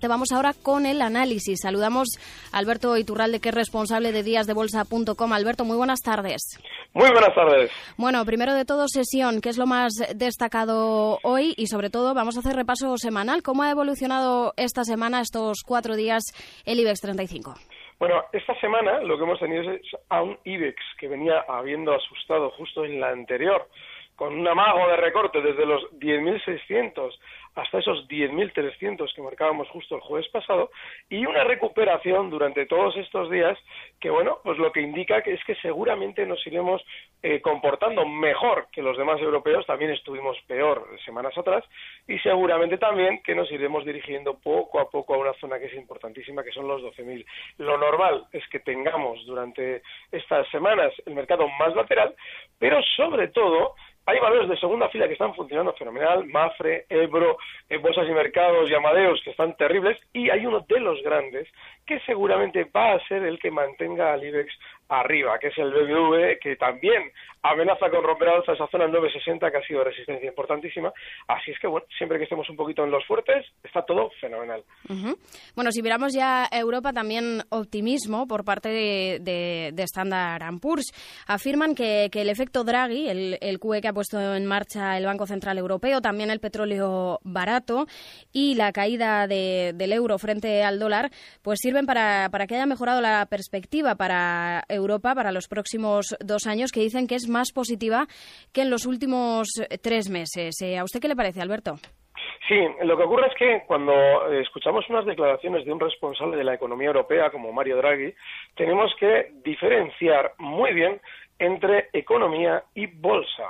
Te vamos ahora con el análisis. Saludamos a Alberto Iturralde, que es responsable de díasdebolsa.com. Alberto, muy buenas tardes. Muy buenas tardes. Bueno, primero de todo, sesión, ¿qué es lo más destacado hoy? Y sobre todo, vamos a hacer repaso semanal. ¿Cómo ha evolucionado esta semana, estos cuatro días, el IBEX 35? Bueno, esta semana lo que hemos tenido es a un IBEX que venía habiendo asustado justo en la anterior, con un amago de recorte desde los 10.600 hasta esos 10.300 que marcábamos justo el jueves pasado y una recuperación durante todos estos días que, bueno, pues lo que indica que es que seguramente nos iremos eh, comportando mejor que los demás europeos, también estuvimos peor semanas atrás y seguramente también que nos iremos dirigiendo poco a poco a una zona que es importantísima, que son los 12.000. Lo normal es que tengamos durante estas semanas el mercado más lateral, pero sobre todo hay valores de segunda fila que están funcionando fenomenal, Mafre, Ebro, eh, Bolsas y Mercados y Amadeus que están terribles y hay uno de los grandes que seguramente va a ser el que mantenga al IBEX arriba, que es el BBV, que también amenaza con romper alza esa zona 960 que ha sido resistencia importantísima. Así es que, bueno, siempre que estemos un poquito en los fuertes, está todo fenomenal. Bueno, si miramos ya Europa, también optimismo por parte de, de, Standard Poor's. Afirman que, el efecto Draghi, el, el QE que ha puesto en marcha el Banco Central Europeo, también el petróleo barato y la caída del euro frente al dólar, pues sirve para, para que haya mejorado la perspectiva para Europa para los próximos dos años, que dicen que es más positiva que en los últimos tres meses. Eh, ¿A usted qué le parece, Alberto? Sí, lo que ocurre es que cuando escuchamos unas declaraciones de un responsable de la economía europea como Mario Draghi, tenemos que diferenciar muy bien entre economía y bolsa.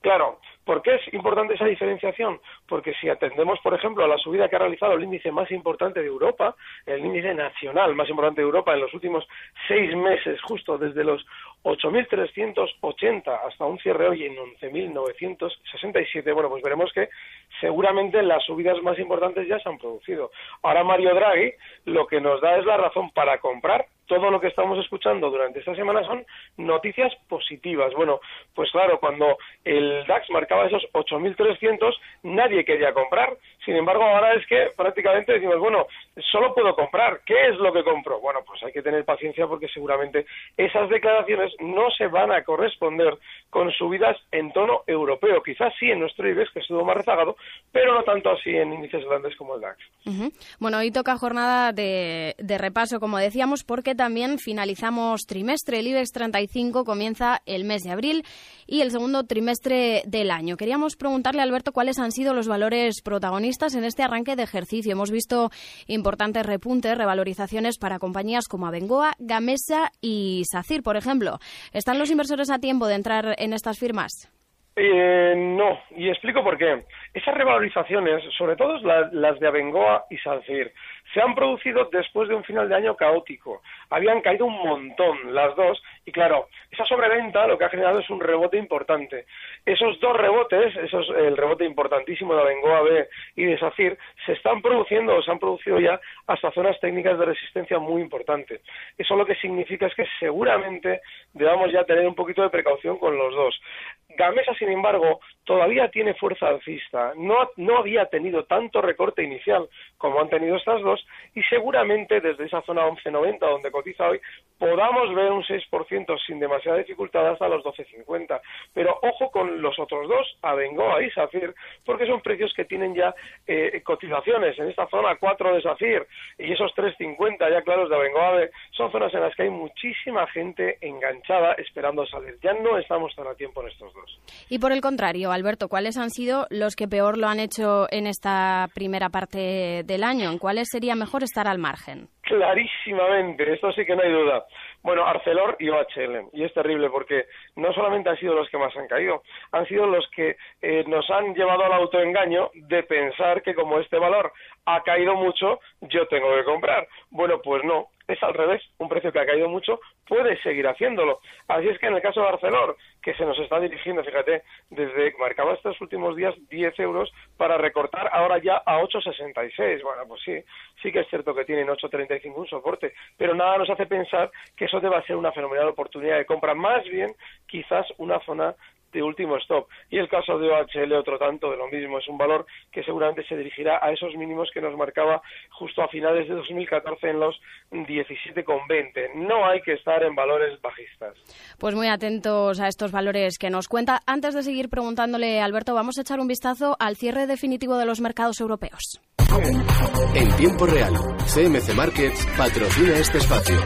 Claro, ¿Por qué es importante esa diferenciación? Porque si atendemos, por ejemplo, a la subida que ha realizado el índice más importante de Europa, el índice nacional más importante de Europa en los últimos seis meses, justo desde los 8.380 hasta un cierre hoy en 11.967, bueno, pues veremos que seguramente las subidas más importantes ya se han producido. Ahora Mario Draghi lo que nos da es la razón para comprar todo lo que estamos escuchando durante esta semana son noticias positivas. Bueno, pues claro, cuando el DAX marcaba esos 8.300, nadie quería comprar. Sin embargo, ahora es que prácticamente decimos, bueno, solo puedo comprar. ¿Qué es lo que compro? Bueno, pues hay que tener paciencia porque seguramente esas declaraciones no se van a corresponder con subidas en tono europeo. Quizás sí en nuestro IBEX, que estuvo más rezagado, pero no tanto así en índices grandes como el DAX. Bueno, hoy toca jornada de, de repaso, como decíamos, porque también finalizamos trimestre. El IBEX 35 comienza el mes de abril y el segundo trimestre del año. Queríamos preguntarle, Alberto, cuáles han sido los valores protagonistas en este arranque de ejercicio. Hemos visto importantes repuntes, revalorizaciones para compañías como Abengoa, Gamesa y SACIR, por ejemplo. ¿Están los inversores a tiempo de entrar en estas firmas? Eh, no, y explico por qué. Esas revalorizaciones, sobre todo las de Abengoa y SACIR, se han producido después de un final de año caótico. Habían caído un montón las dos y claro, esa sobreventa lo que ha generado es un rebote importante. Esos dos rebotes, esos, el rebote importantísimo de Abengoa B y de SACIR, se están produciendo o se han producido ya hasta zonas técnicas de resistencia muy importantes. Eso lo que significa es que seguramente debamos ya tener un poquito de precaución con los dos. Gamesa, sin embargo, todavía tiene fuerza alcista. No, no había tenido tanto recorte inicial como han tenido estas dos y seguramente desde esa zona 11.90 donde cotiza hoy podamos ver un 6% 12% sin demasiada dificultad hasta los 12.50. Pero ojo con los otros dos, Abengoa y Safir, porque son precios que tienen ya eh, cotizaciones en esta zona 4 de Safir y esos 3.50 ya claros de Abengoa son zonas en las que hay muchísima gente enganchada esperando salir. Ya no estamos tan a tiempo en estos dos. Y por el contrario, Alberto, ¿cuáles han sido los que peor lo han hecho en esta primera parte del año? ¿En cuáles sería mejor estar al margen? Clarísimamente, esto sí que no hay duda. Bueno, Arcelor y OHL. Y es terrible porque no solamente han sido los que más han caído, han sido los que eh, nos han llevado al autoengaño de pensar que como este valor ha caído mucho, yo tengo que comprar. Bueno, pues no, es al revés, un precio que ha caído mucho puede seguir haciendo Así es que en el caso de Barcelona, que se nos está dirigiendo, fíjate, desde marcaba estos últimos días 10 euros para recortar ahora ya a 8,66. Bueno, pues sí, sí que es cierto que tienen 8,35 un soporte, pero nada nos hace pensar que eso deba ser una fenomenal oportunidad de compra, más bien quizás una zona de último stop. Y el caso de OHL, otro tanto de lo mismo, es un valor que seguramente se dirigirá a esos mínimos que nos marcaba justo a finales de 2014 en los 17,20. No hay que estar en valores bajistas. Pues muy atentos a estos valores que nos cuenta. Antes de seguir preguntándole, Alberto, vamos a echar un vistazo al cierre definitivo de los mercados europeos. En tiempo real, CMC Markets patrocina este espacio.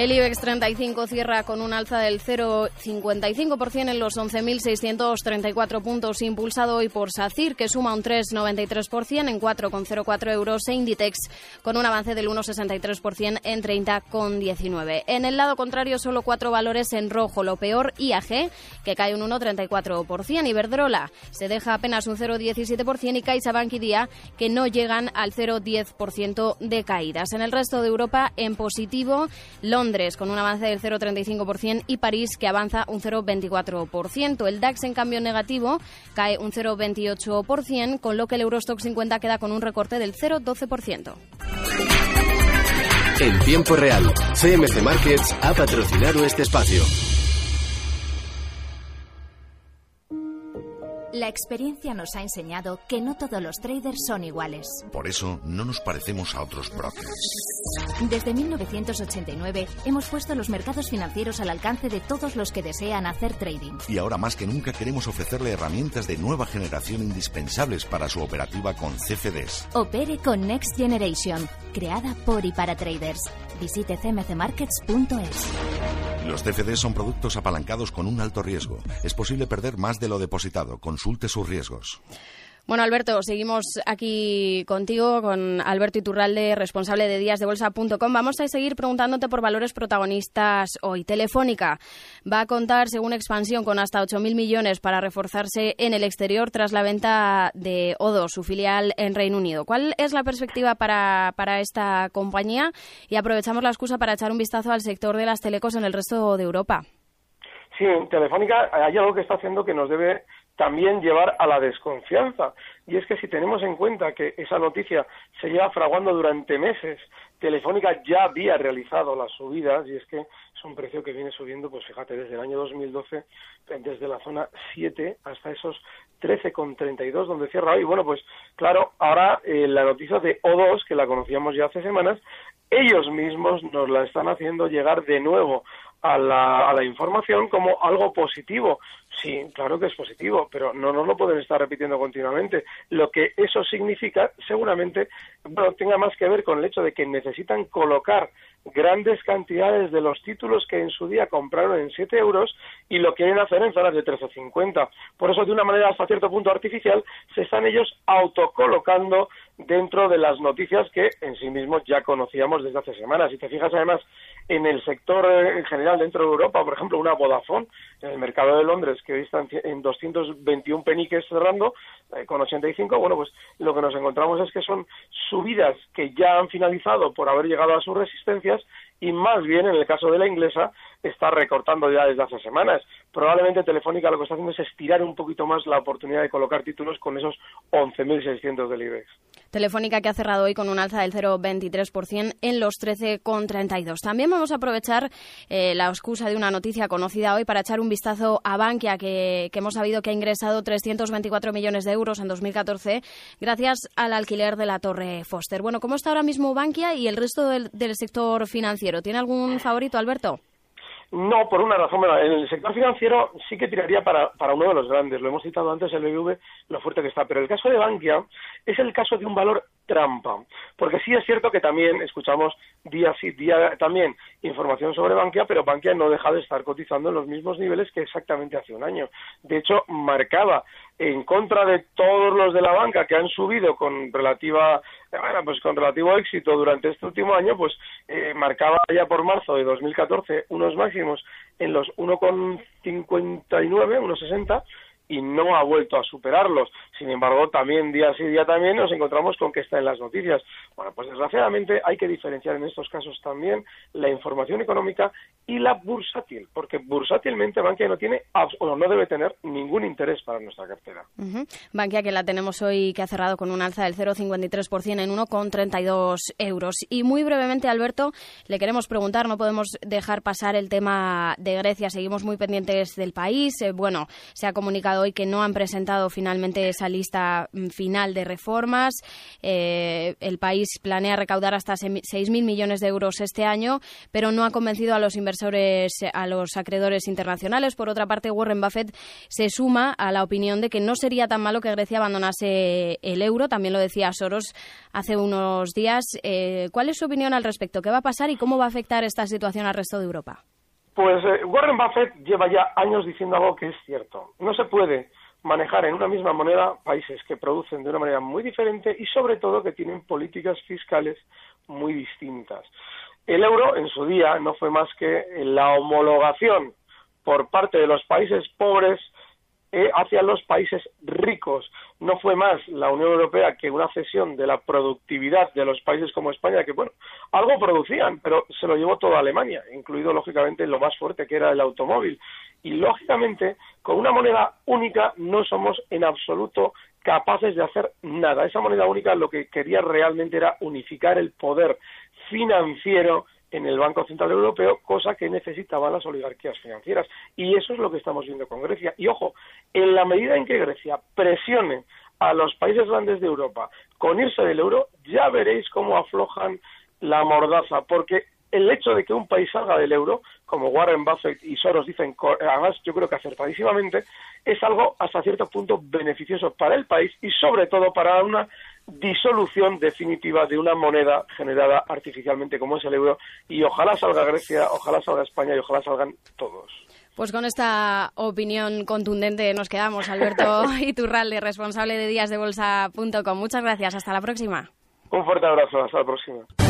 El IBEX 35 cierra con un alza del 0,55% en los 11.634 puntos, impulsado hoy por SACIR, que suma un 3,93% en 4,04 euros, e Inditex con un avance del 1,63% en 30,19. En el lado contrario, solo cuatro valores en rojo. Lo peor, IAG, que cae un 1,34%. Iberdrola se deja apenas un 0,17% y CaixaBank y Día, que no llegan al 0,10% de caídas. En el resto de Europa, en positivo, Londres Londres con un avance del 0,35% y París que avanza un 0,24%. El DAX en cambio negativo cae un 0,28%, con lo que el Eurostock 50 queda con un recorte del 0,12%. En tiempo real, CMC Markets ha patrocinado este espacio. La experiencia nos ha enseñado que no todos los traders son iguales. Por eso no nos parecemos a otros brokers. Desde 1989 hemos puesto los mercados financieros al alcance de todos los que desean hacer trading. Y ahora más que nunca queremos ofrecerle herramientas de nueva generación indispensables para su operativa con CFDs. Opere con Next Generation, creada por y para traders. Visite cmcmarkets.es. Los CFDs son productos apalancados con un alto riesgo. Es posible perder más de lo depositado. Consulte sus riesgos. Bueno, Alberto, seguimos aquí contigo, con Alberto Iturralde, responsable de díasdebolsa.com. Vamos a seguir preguntándote por valores protagonistas hoy. Telefónica va a contar, según expansión, con hasta 8.000 millones para reforzarse en el exterior tras la venta de Odo, su filial en Reino Unido. ¿Cuál es la perspectiva para, para esta compañía? Y aprovechamos la excusa para echar un vistazo al sector de las telecos en el resto de Europa. Sí, Telefónica hay algo que está haciendo que nos debe también llevar a la desconfianza. Y es que si tenemos en cuenta que esa noticia se lleva fraguando durante meses, Telefónica ya había realizado las subidas, y es que es un precio que viene subiendo, pues fíjate, desde el año 2012, desde la zona 7 hasta esos 13,32 donde cierra hoy. Bueno, pues claro, ahora eh, la noticia de O2, que la conocíamos ya hace semanas, ellos mismos nos la están haciendo llegar de nuevo a la, a la información como algo positivo. Sí, claro que es positivo, pero no nos lo pueden estar repitiendo continuamente. Lo que eso significa, seguramente, bueno, tenga más que ver con el hecho de que necesitan colocar grandes cantidades de los títulos que en su día compraron en 7 euros y lo quieren hacer en zonas de 13,50. Por eso, de una manera hasta cierto punto artificial, se están ellos autocolocando dentro de las noticias que en sí mismos ya conocíamos desde hace semanas. Si te fijas, además, en el sector eh, en general dentro de Europa, por ejemplo, una Vodafone en el mercado de Londres que hoy están en 221 peniques cerrando eh, con 85, bueno, pues lo que nos encontramos es que son subidas que ya han finalizado por haber llegado a sus resistencias y más bien en el caso de la inglesa está recortando ya desde hace semanas. Probablemente Telefónica lo que está haciendo es estirar un poquito más la oportunidad de colocar títulos con esos 11.600 del IBEX. Telefónica que ha cerrado hoy con un alza del 0,23% en los 13,32. También vamos a aprovechar eh, la excusa de una noticia conocida hoy para echar un vistazo a Bankia, que, hemos sabido que ha ingresado 324 millones de euros en 2014 gracias al alquiler de la Torre Foster. Bueno, ¿cómo está ahora mismo Bankia y el resto del sector financiero? ¿Tiene algún favorito, Alberto? No, por una razón. En el sector financiero sí que tiraría para, para uno de los grandes. Lo hemos citado antes, el BBV, lo fuerte que está. Pero el caso de Bankia es el caso de un valor trampa. Porque sí es cierto que también escuchamos día sí, día también información sobre Bankia, pero Bankia no deja de estar cotizando en los mismos niveles que exactamente hace un año. De hecho, marcaba en contra de todos los de la banca que han subido con relativa bueno, pues con relativo éxito durante este último año, pues eh, marcaba ya por marzo de 2014 unos máximos en los 1,59, 1,60 y no ha vuelto a superarlos. Sin embargo, también día sí día también nos encontramos con que está en las noticias. Bueno, pues desgraciadamente hay que diferenciar en estos casos también la información económica y la bursátil, porque bursátilmente Bankia no tiene o no debe tener ningún interés para nuestra cartera. Bankia que la tenemos hoy que ha cerrado con un alza del 0,53% en 1,32 euros. Y muy brevemente, Alberto, le queremos preguntar, no podemos dejar pasar el tema de Grecia, seguimos muy pendientes del país. Eh, bueno, se ha comunicado hoy que no han presentado finalmente esa lista mm, final de reformas. Eh, el país planea recaudar hasta 6.000 millones de euros este año, pero no ha convencido a los inversores, a los acreedores internacionales. Por otra parte, Warren Buffett se suma a la opinión de que no sería tan malo que Grecia abandonase el euro. También lo decía Soros hace unos días. Eh, ¿Cuál es su opinión al respecto? ¿Qué va a pasar y cómo va a afectar esta situación al resto de Europa? Pues eh, Warren Buffett lleva ya años diciendo algo que es cierto. No se puede manejar en una misma moneda países que producen de una manera muy diferente y sobre todo que tienen políticas fiscales muy distintas. El euro en su día no fue más que la homologación por parte de los países pobres eh, hacia los países ricos. No fue más la Unión Europea que una cesión de la productividad de los países como España, que bueno, algo producían, pero se lo llevó toda Alemania, incluido lógicamente lo más fuerte que era el automóvil. Y lógicamente, con una moneda única no somos en absoluto capaces de hacer nada. Esa moneda única lo que quería realmente era unificar el poder financiero en el Banco Central Europeo, cosa que necesitaban las oligarquías financieras. Y eso es lo que estamos viendo con Grecia. Y ojo, en la medida en que Grecia presione a los países grandes de Europa con irse del euro, ya veréis cómo aflojan la mordaza, porque el hecho de que un país salga del euro, como Warren Buffett y Soros dicen, además yo creo que acertadísimamente, es algo hasta cierto punto beneficioso para el país y sobre todo para una disolución definitiva de una moneda generada artificialmente como es el euro y ojalá salga Grecia, ojalá salga España y ojalá salgan todos. Pues con esta opinión contundente nos quedamos. Alberto Iturralde, responsable de díasdebolsa.com. Muchas gracias. Hasta la próxima. Un fuerte abrazo. Hasta la próxima.